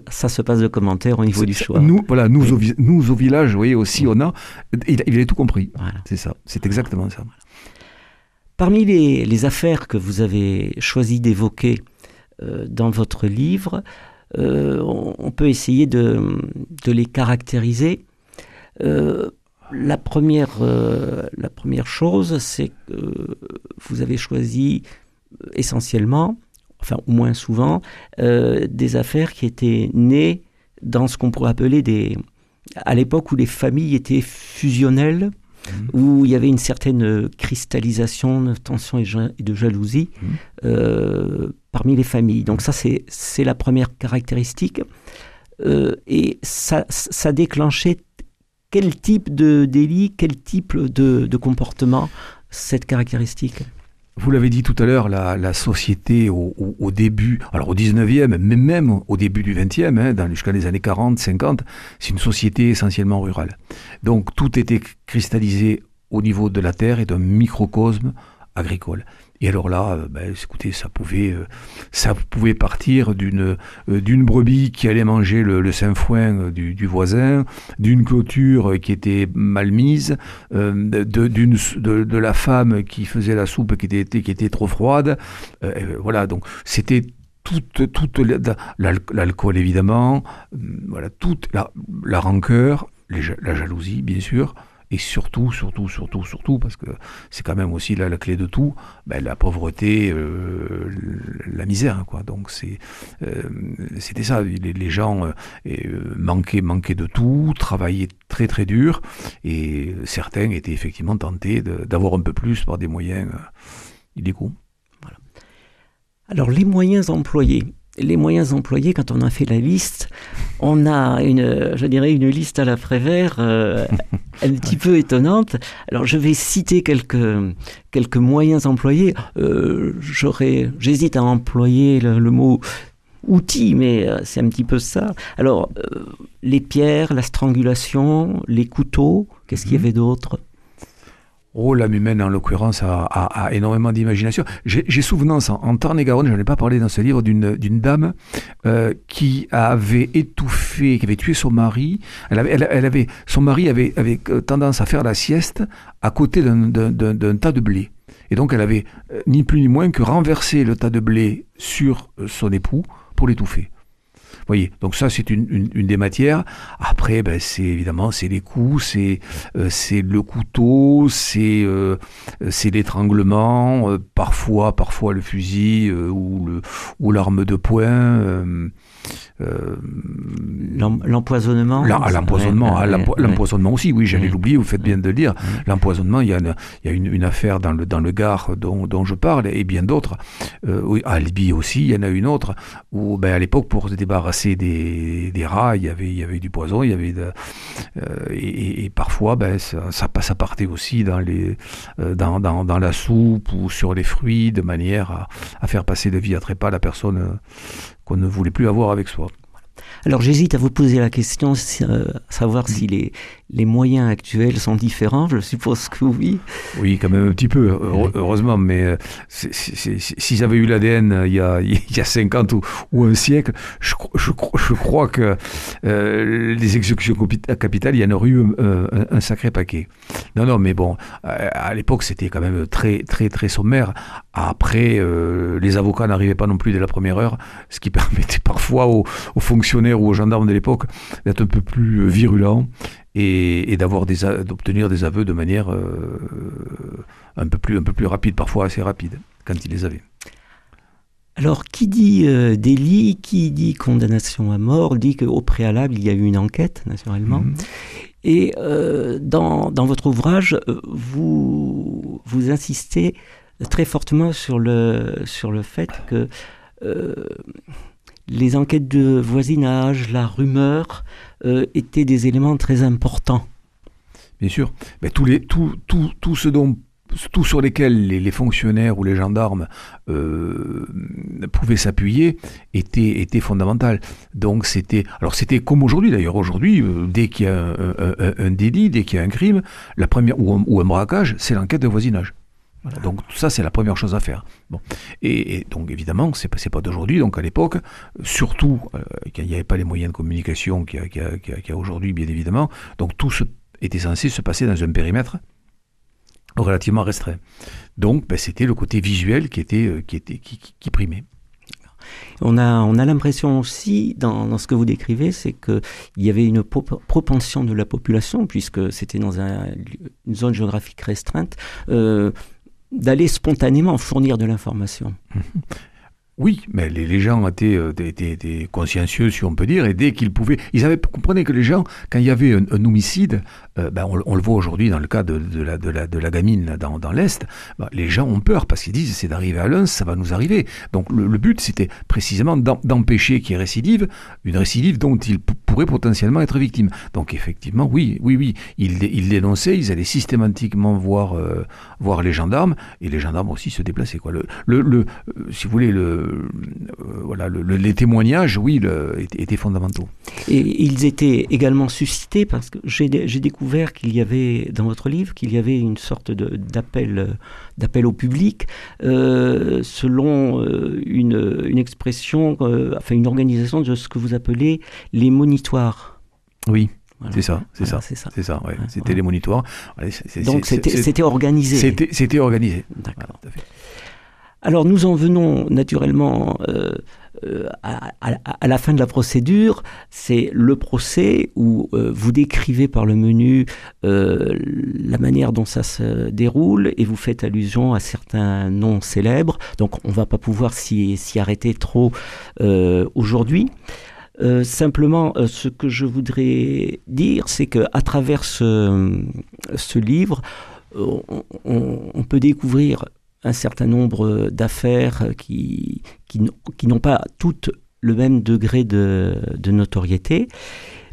Speaker 2: ça se passe de commentaires au niveau du choix.
Speaker 3: Nous, voilà, nous, oui. au, nous au village, vous voyez, aussi, on a, il, il avait tout compris.
Speaker 2: Voilà.
Speaker 3: C'est ça, c'est exactement ça.
Speaker 2: Parmi les, affaires que vous avez choisi d'évoquer euh, dans votre livre, euh, on, peut essayer de, les caractériser. Euh, la, première, chose, c'est que vous avez choisi essentiellement, enfin au moins souvent, des affaires qui étaient nées dans ce qu'on pourrait appeler des... à l'époque où les familles étaient fusionnelles, Mmh. où il y avait une certaine cristallisation de tension et de jalousie mmh. euh, parmi les familles. Donc ça, c'est la première caractéristique. Euh, et ça, ça, déclenchait quel type de délit, quel type de, de comportement, cette caractéristique?
Speaker 3: Vous l'avez dit tout à l'heure, la, société au, début, alors au 19e, mais même au début du 20e, hein, jusqu'à les années 40, 50, c'est une société essentiellement rurale. Donc tout était cristallisé au niveau de la terre et d'un microcosme agricole. Et alors là, euh, ben, écoutez, ça pouvait, euh, ça pouvait partir d'une euh, d'une brebis qui allait manger le, le sainfoin du, du voisin, d'une clôture qui était mal mise, de, d'une de, de, la femme qui faisait la soupe qui était qui était trop froide. Voilà, donc c'était toute toute l'alcool évidemment, voilà toute la, la rancœur, la jalousie bien sûr et surtout, surtout, surtout, surtout, parce que c'est quand même aussi la, la, clé de tout, ben, la pauvreté, euh, la misère, quoi. Donc euh, c'était ça. Les, les gens euh, manquaient, manquaient de tout, travaillaient très très dur, et certains étaient effectivement tentés d'avoir un peu plus par des moyens illégaux.
Speaker 2: Voilà. Alors les moyens employés les moyens employés, quand on a fait la liste, on a une, je dirais, une liste à la Prévert euh, un petit peu étonnante. Alors, je vais citer quelques, quelques moyens employés. Euh, J'aurais, j'hésite à employer le, le mot outil, mais euh, c'est un petit peu ça. Alors, euh, les pierres, la strangulation, les couteaux, qu'est-ce qu'il y avait d'autre?
Speaker 3: Oh, l'âme humaine, en l'occurrence, a, énormément d'imagination. J'ai souvenance, en, en Tarn-et-Garonne, je n'en ai pas parlé dans ce livre, d'une dame euh, qui avait étouffé, qui avait tué son mari. Elle avait, elle, avait, son mari avait, avait tendance à faire la sieste à côté d'un tas de blé. Et donc, elle avait euh, ni plus ni moins que renversé le tas de blé sur euh, son époux pour l'étouffer voyez, donc ça c'est une, une, des matières. Après, ben, c'est évidemment c'est les coups, c'est euh, c'est le couteau, c'est euh, c'est l'étranglement, euh, parfois parfois le fusil ou le ou l'arme de poing.
Speaker 2: Euh, l'empoisonnement
Speaker 3: L'empoisonnement, l'empoisonnement aussi, oui, j'allais l'oublier, vous faites bien de le dire. L'empoisonnement, il y a, une, il y a une, affaire dans le, dans le Gard dont, dont je parle, et bien d'autres. Euh, à Libye aussi, il y en a une autre, où ben, à l'époque, pour se débarrasser des, rats, il y avait, du poison, il y avait euh, et, parfois, ben, ça, ça, ça, partait aussi dans, les, dans, dans, la soupe ou sur les fruits, de manière à, à faire passer de vie à trépas la personne qu'on ne voulait plus avoir avec soi.
Speaker 2: Alors j'hésite à vous poser la question, euh, savoir si les, les moyens actuels sont différents. Je suppose que oui.
Speaker 3: Oui, quand même un petit peu, heureusement. Mais euh, si j'avais eu l'ADN euh, il, y a, il y a 50 ou, ou un siècle, je, je, je crois que les exécutions capitales, il y en aurait eu un, sacré paquet. Non, non, mais bon, à l'époque, c'était quand même très, très, très sommaire. Après, les avocats n'arrivaient pas non plus dès la première heure, ce qui permettait parfois aux, aux fonctionnaires ou aux gendarmes de l'époque d'être un peu plus euh, virulents et, d'avoir d'obtenir des aveux de manière euh, un, peu plus, un peu plus rapide, parfois assez rapide, quand ils les avaient.
Speaker 2: Alors, qui dit euh, délit, qui dit condamnation à mort, dit qu'au préalable, il y a eu une enquête, naturellement. Mhm. Et dans, dans, votre ouvrage, vous, vous insistez très fortement sur le, sur le fait que les enquêtes de voisinage, la rumeur euh, étaient des éléments très importants.
Speaker 3: Bien sûr. Tous les, tout, tout, tout ce dont tout sur lesquels les, fonctionnaires ou les gendarmes euh, pouvaient s'appuyer était, était fondamental. Donc c'était, alors c'était comme aujourd'hui d'ailleurs. Aujourd'hui, euh, dès qu'il y a un, délit, dès qu'il y a un crime, la première ou un braquage, c'est l'enquête de voisinage. Donc tout ça, c'est la première chose à faire. Bon. Et, donc évidemment, c'est pas, pas d'aujourd'hui. Donc à l'époque, surtout euh, quand il n'y avait pas les moyens de communication qu'il y a, aujourd'hui, bien évidemment. Donc tout ce, était censé se passer dans un périmètre relativement restreint. Donc ben, c'était le côté visuel qui était, euh, qui était, qui, primait.
Speaker 2: On a, on a l'impression aussi, dans, ce que vous décrivez, c'est qu'il y avait une propension de la population, puisque c'était dans une zone géographique restreinte, euh, d'aller spontanément fournir de l'information.
Speaker 3: Oui, mais les, gens étaient, euh, étaient, consciencieux, si on peut dire, et dès qu'ils pouvaient, ils avaient comprenez que les gens, quand il y avait un, homicide, euh, ben on, le voit aujourd'hui dans le cas de, la, gamine dans, l'Est, ben, les gens ont peur parce qu'ils disent c'est d'arriver à l'un, ça va nous arriver. Donc le, but, c'était précisément d'empêcher qu'il y ait récidive, une récidive dont ils pourraient potentiellement être victimes. Donc effectivement, oui, oui, oui, ils, ils dénonçaient, ils allaient systématiquement voir, euh, voir les gendarmes, et les gendarmes aussi se déplaçaient. Quoi. Le, le, si vous voulez, le euh, voilà, les témoignages, oui, étaient, fondamentaux.
Speaker 2: Et ils étaient également suscités parce que j'ai découvert qu'il y avait, dans votre livre, qu'il y avait une sorte d'appel d'appel au public euh, selon euh, une, expression, enfin une organisation de ce que vous appelez les monitoires.
Speaker 3: Oui. C'est ça, c'est ça, c'est ça, ça ouais. C'était les monitoires.
Speaker 2: Donc c'était organisé.
Speaker 3: C'était organisé.
Speaker 2: D'accord. Alors nous en venons naturellement euh, euh, à, la fin de la procédure, c'est le procès où euh, vous décrivez par le menu la manière dont ça se déroule et vous faites allusion à certains noms célèbres. Donc on ne va pas pouvoir s'y arrêter trop aujourd'hui. simplement, ce que je voudrais dire, c'est qu'à travers ce, livre, on, peut découvrir un certain nombre d'affaires qui, n'ont pas toutes le même degré de, notoriété.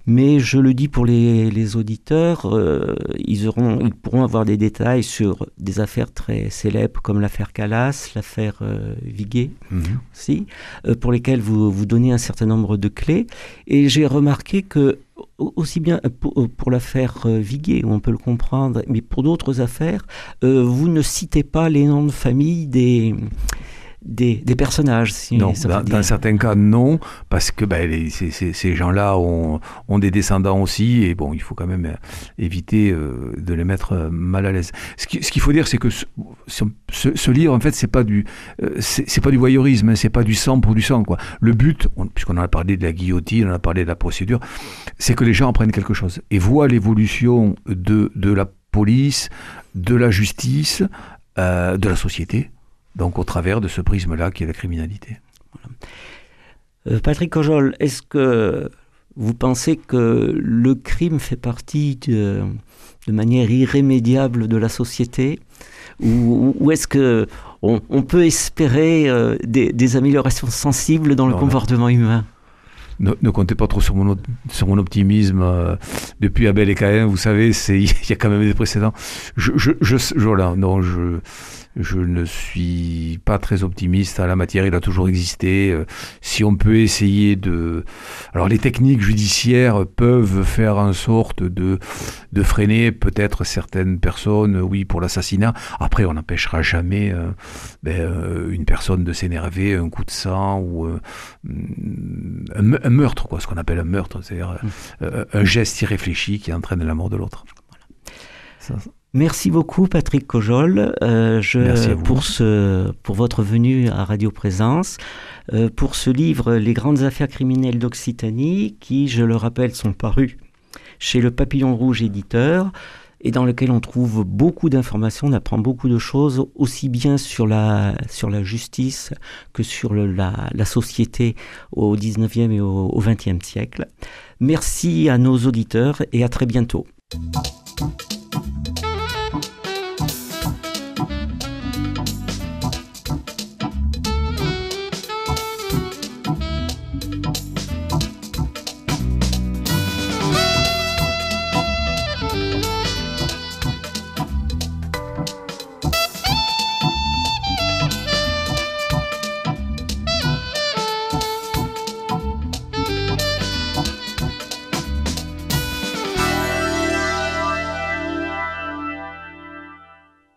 Speaker 2: Mais je le dis pour les, auditeurs, euh, ils, auront, ils pourront avoir des détails sur des affaires très célèbres comme l'affaire Calas, l'affaire euh, Viguet mhm. aussi, euh, pour lesquelles vous, vous donnez un certain nombre de clés. Et j'ai remarqué que aussi bien pour, pour l'affaire Viguet, on peut le comprendre, mais pour d'autres affaires, vous ne citez pas les noms de famille des, des, personnages.
Speaker 3: non, dans, certains cas, non, parce que ben, ces, gens-là ont, ont, des descendants aussi, et bon, il faut quand même euh, éviter euh, de les mettre euh, mal à l'aise. Ce qu'il faut dire, c'est que ce, ce, livre, en fait, c'est pas du, c'est pas du voyeurisme, hein, c'est pas du sang pour du sang, quoi. Le but, puisqu'on a parlé de la guillotine, on a parlé de la procédure, c'est que les gens apprennent quelque chose et voient l'évolution de, de la police, de la justice, de la société donc au travers de ce prisme-là qui est la criminalité.
Speaker 2: Euh, Patrick Cojol, est-ce que vous pensez que le crime fait partie de, manière irrémédiable de la société ou, est-ce que on, peut espérer euh, des, améliorations sensibles dans le comportement humain?
Speaker 3: Ne, comptez pas trop sur mon, sur mon optimisme. Euh, depuis Abel et Caïn, vous savez, il y a quand même des précédents. Je, je, je, je non, je, je ne suis pas très optimiste. La matière, il a toujours existé. Euh, si on peut essayer de... Alors les techniques judiciaires peuvent faire en sorte de, de freiner peut-être certaines personnes, oui, pour l'assassinat. Après, on n'empêchera jamais euh, ben, euh, une personne de s'énerver, un coup de sang ou un, meurtre, quoi, ce qu'on appelle un meurtre, c'est-à-dire mmh. un geste irréfléchi qui entraîne la mort de l'autre.
Speaker 2: Merci beaucoup Patrick Cojol euh, je, pour, ce, pour votre venue à Radio Présence, euh, pour ce livre Les grandes affaires criminelles d'Occitanie, qui, je le rappelle, sont parus chez le Papillon Rouge éditeur et dans lequel on trouve beaucoup d'informations, on apprend beaucoup de choses, aussi bien sur la, sur la justice que sur le, la, la, société au 19e et au, au 20e siècle. Merci à nos auditeurs et à très bientôt.